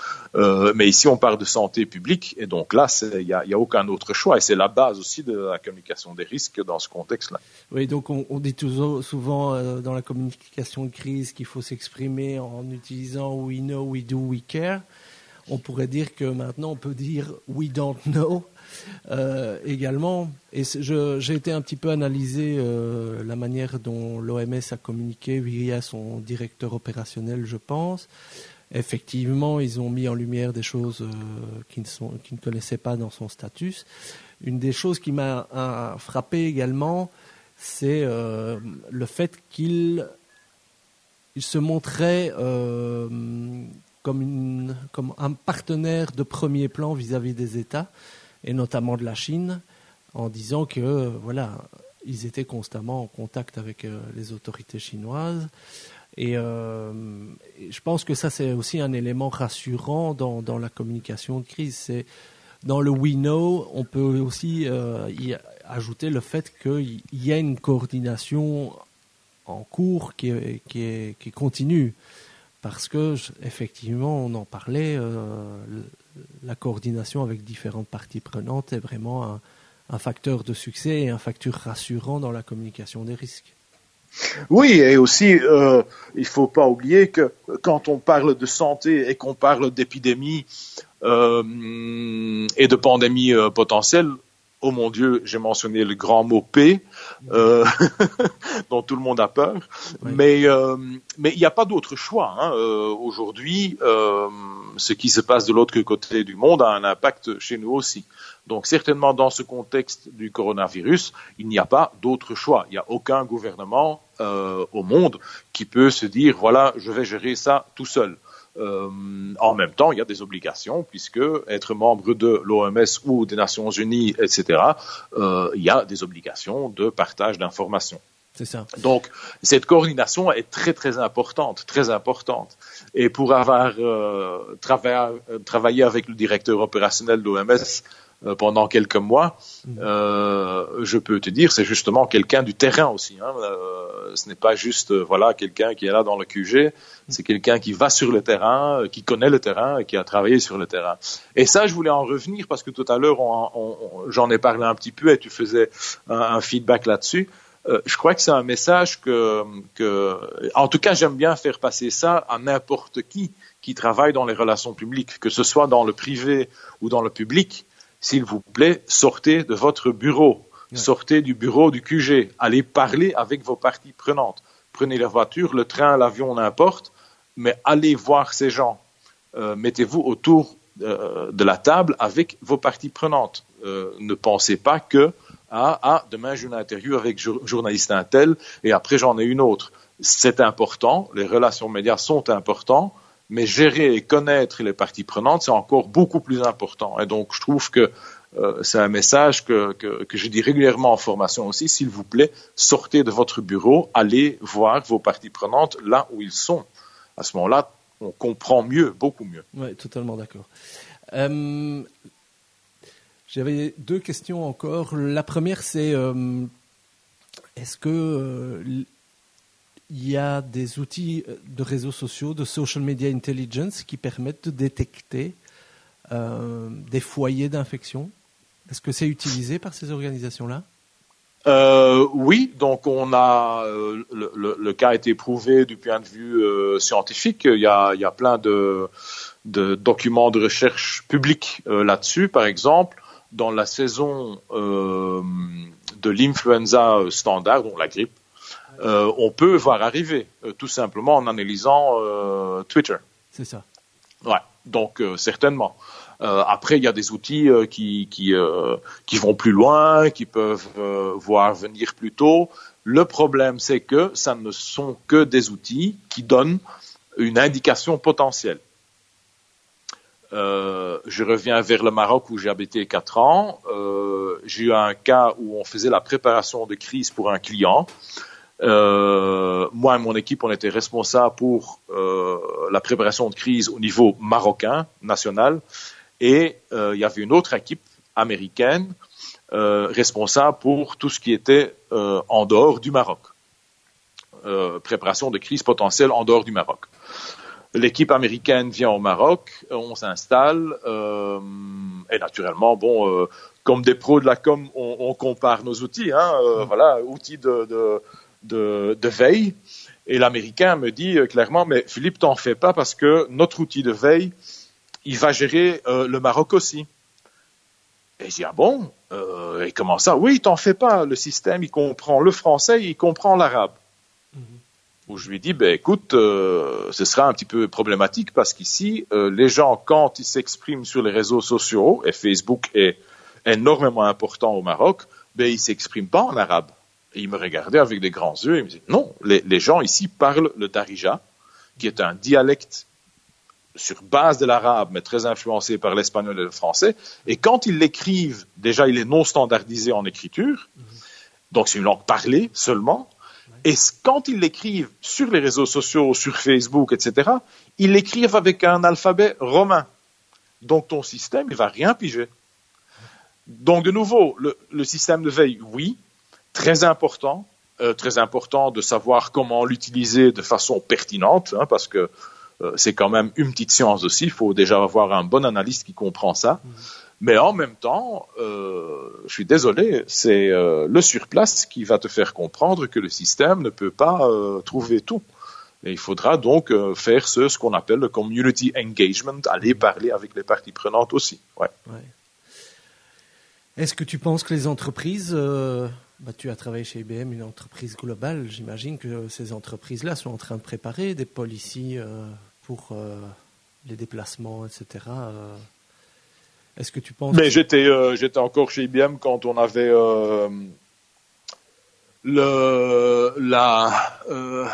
mais ici, on parle de santé publique, et donc là, il n'y a, a, aucun autre choix, et c'est la base aussi de la communication des risques dans ce contexte-là. Oui, donc on, on dit toujours, souvent dans la communication de crise qu'il faut s'exprimer en utilisant we know, we do, we care on pourrait dire que maintenant on peut dire we don't know euh, également. Et j'ai été un petit peu analysé euh, la manière dont l'OMS a communiqué via son directeur opérationnel, je pense. Effectivement, ils ont mis en lumière des choses euh, qui, ne connaissaient pas dans son statut. Une des choses qui m'a frappé également, c'est le fait qu'il il se montrait comme, un partenaire de premier plan vis-à-vis des États, et notamment de la Chine, en disant que voilà, ils étaient constamment en contact avec euh, les autorités chinoises. Euh, et, je pense que ça, c'est aussi un élément rassurant dans, la communication de crise. C'est dans le we know, on peut aussi euh, y ajouter le fait qu'il y a une coordination en cours qui, qui, est, qui continue parce que effectivement, on en parlait, euh, la coordination avec différentes parties prenantes est vraiment un, facteur de succès et un facteur rassurant dans la communication des risques. Oui, et aussi, euh, il ne faut pas oublier que quand on parle de santé et qu'on parle d'épidémie euh, et de pandémie potentielle, oh mon Dieu, j'ai mentionné le grand mot P, euh, <laughs> dont tout le monde a peur. Mais euh, mais il n'y a pas d'autre choix. Hein. Euh, aujourd'hui, ce qui se passe de l'autre côté du monde a un impact chez nous aussi. Donc certainement dans ce contexte du coronavirus, il n'y a pas d'autre choix. Il n'y a aucun gouvernement au monde qui peut se dire voilà, je vais gérer ça tout seul. Euh, en même temps, il y a des obligations puisque être membre de l'OMS ou des Nations Unies, etc., euh, il y a des obligations de partage d'informations. C'est ça. Donc, cette coordination est très, très importante, très importante. Et pour avoir euh, travaillé avec le directeur opérationnel de l'OMS pendant quelques mois, mm. euh, je peux te dire, c'est justement quelqu'un du terrain aussi. Hein. Euh, ce n'est pas juste voilà quelqu'un qui est là dans le QG, c'est quelqu'un qui va sur le terrain, qui connaît le terrain et qui a travaillé sur le terrain. Et ça, je voulais en revenir parce que tout à l'heure, j'en ai parlé un petit peu et tu faisais un, feedback là-dessus. euh, je crois que c'est un message que, que, en tout cas, j'aime bien faire passer ça à n'importe qui qui travaille dans les relations publiques, que ce soit dans le privé ou dans le public. S'il vous plaît, sortez de votre bureau, sortez du bureau du QG, allez parler avec vos parties prenantes. Prenez la voiture, le train, l'avion, n'importe, mais allez voir ces gens. Euh, mettez-vous autour euh, de la table avec vos parties prenantes. Euh, ne pensez pas que ah, ah, demain j'ai une interview avec journaliste un tel et après j'en ai une autre. C'est important, les relations médias sont importants, mais gérer et connaître les parties prenantes, c'est encore beaucoup plus important. Et donc je trouve que euh, c'est un message que, que, que, je dis régulièrement en formation aussi, s'il vous plaît, sortez de votre bureau, allez voir vos parties prenantes là où ils sont. À ce moment-là, on comprend mieux, beaucoup mieux. Oui, totalement d'accord. Euh, j'avais deux questions encore. La première, c'est euh, est-ce que il y a des outils de réseaux sociaux, de social media intelligence, qui permettent de détecter des foyers d'infection. Est-ce que c'est utilisé par ces organisations-là? Oui, donc on a le, cas a été prouvé du point de vue scientifique. Il y a, il y a plein de, de documents de recherche publics là-dessus, par exemple dans la saison euh, de l'influenza standard, donc la grippe, euh, on peut voir arriver, euh, tout simplement en analysant Twitter. C'est ça. Ouais, donc certainement. après, il y a des outils qui, qui, qui vont plus loin, qui peuvent voir venir plus tôt. Le problème, c'est que ça ne sont que des outils qui donnent une indication potentielle. Euh, je reviens vers le Maroc où j'ai habité quatre ans. Euh, j'ai eu un cas où on faisait la préparation de crise pour un client. Euh, moi et mon équipe, on était responsables pour euh, la préparation de crise au niveau marocain, national. Et euh, il y avait une autre équipe américaine responsable pour tout ce qui était en dehors du Maroc. préparation de crise potentielle en dehors du Maroc. L'équipe américaine vient au Maroc, on s'installe, euh, et naturellement, bon, euh, comme des pros de la com, on, compare nos outils, hein, euh, mm. voilà, outils de, de, veille. Et l'américain me dit clairement, mais Philippe, t'en fais pas parce que notre outil de veille, il va gérer le Maroc aussi. Et je dis, ah bon Et comment ça? Oui, t'en fais pas. Le système, il comprend le français, il comprend l'arabe. Où je lui dis, ben écoute, euh, ce sera un petit peu problématique parce qu'ici, euh, les gens, quand ils s'expriment sur les réseaux sociaux, et Facebook est énormément important au Maroc, ben ils s'expriment pas en arabe. Et il me regardait avec des grands yeux et il me dit, non, les, les gens ici parlent le darija, qui est un dialecte sur base de l'arabe, mais très influencé par l'espagnol et le français. Et quand ils l'écrivent, déjà, il est non standardisé en écriture. Mhm. Donc, c'est une langue parlée seulement. Et quand ils l'écrivent sur les réseaux sociaux, sur Facebook, etc., ils l'écrivent avec un alphabet romain. Donc ton système, il va rien piger. Donc de nouveau, le, système de veille, oui, très important, euh, très important de savoir comment l'utiliser de façon pertinente, hein, parce que euh, c'est quand même une petite science aussi. Il faut déjà avoir un bon analyste qui comprend ça. Mmh. Mais en même temps, euh, je suis désolé, c'est euh, le surplace qui va te faire comprendre que le système ne peut pas euh, trouver tout. Et il faudra donc euh, faire ce, ce qu'on appelle le community engagement, aller parler avec les parties prenantes aussi. Ouais. ouais. Est-ce que tu penses que les entreprises, euh, bah, tu as travaillé chez IBM, une entreprise globale, j'imagine que ces entreprises-là sont en train de préparer des policies pour les déplacements, etc. Est-ce que tu penses Mais j'étais euh, j'étais encore chez IBM quand on avait euh, le la euh,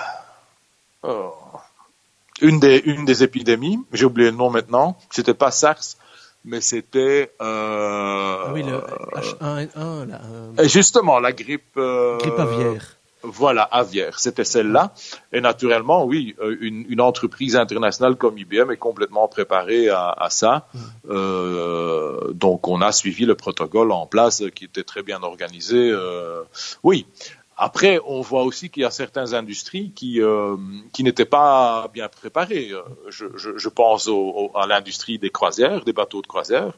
une des une des épidémies. J'ai oublié le nom maintenant. C'était pas SARS, mais c'était ah oui le H1N1 justement la grippe grippe aviaire. Voilà, aviaire, c'était celle-là. Et naturellement, oui, euh, une, une, entreprise internationale comme IBM est complètement préparée à, à ça. Mm. Euh, donc, on a suivi le protocole en place qui était très bien organisé. Euh, oui. Après, on voit aussi qu'il y a certaines industries qui euh, qui n'étaient pas bien préparées. Je, je, je pense au, à l'industrie des croisières, des bateaux de croisière.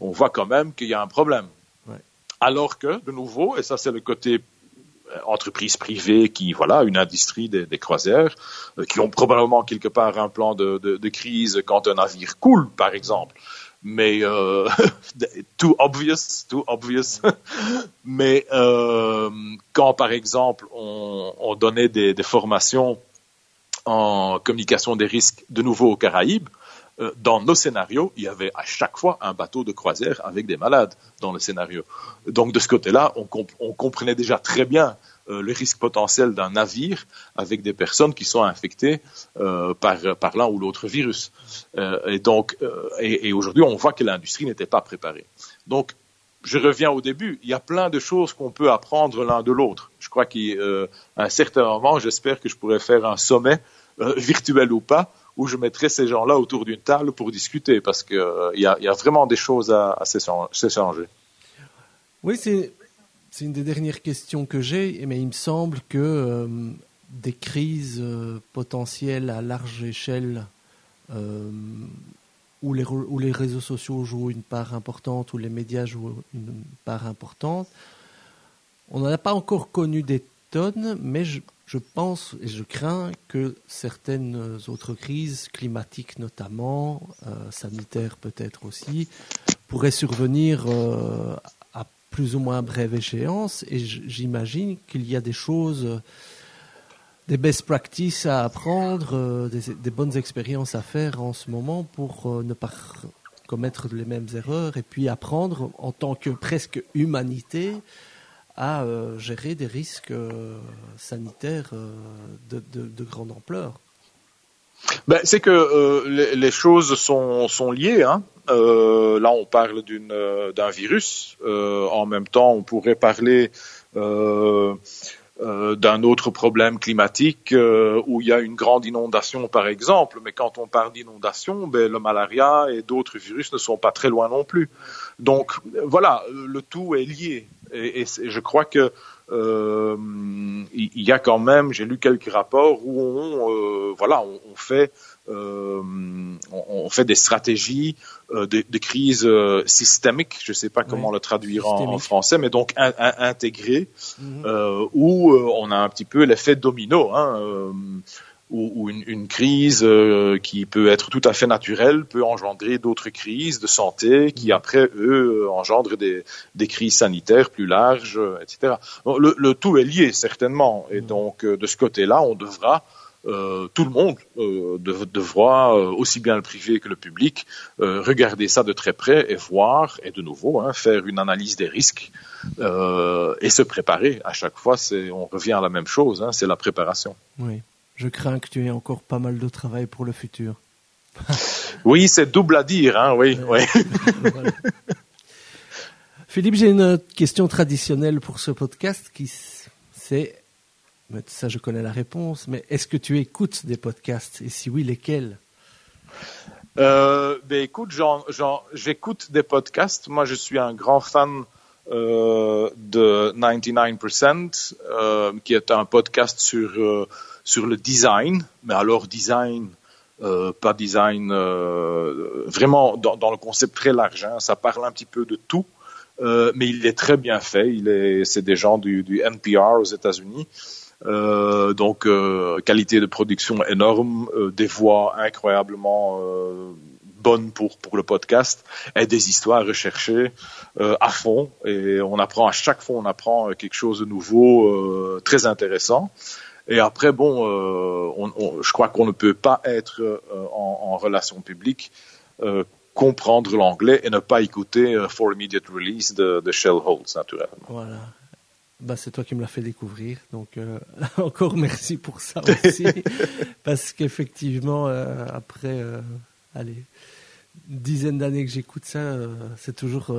On voit quand même qu'il y a un problème. Ouais. Alors que, de nouveau, et ça c'est le côté entreprises privées qui, voilà, une industrie des, des croisières, euh, qui ont probablement quelque part un plan de, de, de, crise quand un navire coule, par exemple. Mais euh, <laughs> too obvious, too obvious. <laughs> Mais euh, quand, par exemple, on, on donnait des, formations en communication des risques de nouveau aux Caraïbes, euh, dans nos scénarios, il y avait à chaque fois un bateau de croisière avec des malades dans le scénario. Donc de ce côté-là, on, comprenait déjà très bien euh, le risque potentiel d'un navire avec des personnes qui sont infectées euh, par, l'un ou l'autre virus. Euh, et donc, et, aujourd'hui, on voit que l'industrie n'était pas préparée. Donc, je reviens au début, il y a plein de choses qu'on peut apprendre l'un de l'autre. Je crois qu'à un certain moment, j'espère que je pourrais faire un sommet, virtuel ou pas, où je mettrai ces gens-là autour d'une table pour discuter, parce qu'il euh, y, a, vraiment des choses à, à s'échanger. Oui, c'est une des dernières questions que j'ai, mais il me semble que euh, des crises euh, potentielles à large échelle, euh, où, les, réseaux sociaux jouent une part importante, où les médias jouent une part importante, on n'en a pas encore connu des tonnes, mais je, je pense et je crains que certaines autres crises, climatiques notamment, sanitaires peut-être aussi, pourraient survenir plus ou moins brève échéance. Et j'imagine qu'il y a des choses, des best practices à apprendre, euh, des, bonnes expériences à faire en ce moment pour euh, ne pas commettre les mêmes erreurs et puis apprendre en tant que presque humanité à euh, gérer des risques sanitaires de, grande ampleur ben, C'est que euh, les, choses sont, liées. Hein. Euh, là, on parle d'un virus. en même temps, on pourrait parler d'un autre problème climatique où il y a une grande inondation, par exemple. Mais quand on parle d'inondation, ben, le malaria et d'autres virus ne sont pas très loin non plus. Donc, voilà, le tout est lié. Et, je crois que euh, il y a quand même, j'ai lu quelques rapports où on, euh, voilà, on, on fait, euh, on, on, fait des stratégies euh, de, de, crise euh, systémique, je ne sais pas comment oui, le traduire en, en, français, mais donc in, in, intégré, mm -hmm. où on a un petit peu l'effet domino. Hein, ou, ou une, une, crise euh, qui peut être tout à fait naturelle peut engendrer d'autres crises de santé qui après eux engendrent des, des crises sanitaires plus larges, etc. Donc, le, le, tout est lié certainement et donc euh, de ce côté-là on devra euh, tout le monde euh, devra, aussi bien le privé que le public, regarder ça de très près et voir, et de nouveau, hein, faire une analyse des risques et se préparer. À chaque fois, on revient à la même chose, hein, c'est la préparation. Oui je crains que tu aies encore pas mal de travail pour le futur. <laughs> oui, c'est double à dire, hein, oui. oui. <laughs> voilà. Philippe, j'ai une question traditionnelle pour ce podcast qui c'est, ça je connais la réponse, mais est-ce que tu écoutes des podcasts? Et si oui, lesquels? Euh, ben écoute, j'écoute des podcasts. Moi, je suis un grand fan euh, de 99%, euh, qui est un podcast sur sur le design, mais alors design, euh, pas design, euh, vraiment dans, dans, le concept très large. Hein, ça parle un petit peu de tout, euh, mais il est très bien fait. Il est, c'est des gens du, du NPR aux États-Unis. Euh, donc euh, qualité de production énorme, euh, des voix incroyablement bonnes pour pour le podcast et des histoires recherchées à fond et on apprend à chaque fois on apprend quelque chose de nouveau très intéressant. Et après, bon, euh, on, on, je crois qu'on ne peut pas être euh, en, en, relation publique, euh, comprendre l'anglais et ne pas écouter euh, For Immediate Release de, de Shell Holtz, naturellement. Voilà. Bah, c'est toi qui me l'as fait découvrir, donc euh, <laughs> encore merci pour ça aussi, <laughs> parce qu'effectivement, euh, après, allez, une dizaine d'années que j'écoute ça, c'est toujours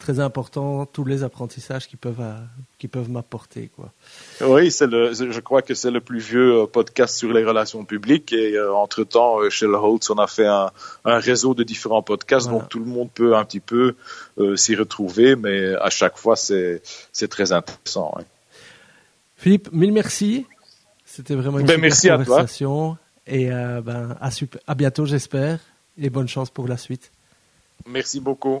très important tous les apprentissages qui peuvent à, qui peuvent m'apporter quoi. Oui, c'est le je crois que c'est le plus vieux podcast sur les relations publiques et euh, entre-temps chez le Holtz on a fait un, un réseau de différents podcasts voilà. donc tout le monde peut un petit peu euh, s'y retrouver mais à chaque fois c'est c'est très intéressant. Philippe, mille merci. C'était vraiment une ben, merci conversation à toi. et euh, ben à, super, à bientôt j'espère et bonne chance pour la suite. Merci beaucoup.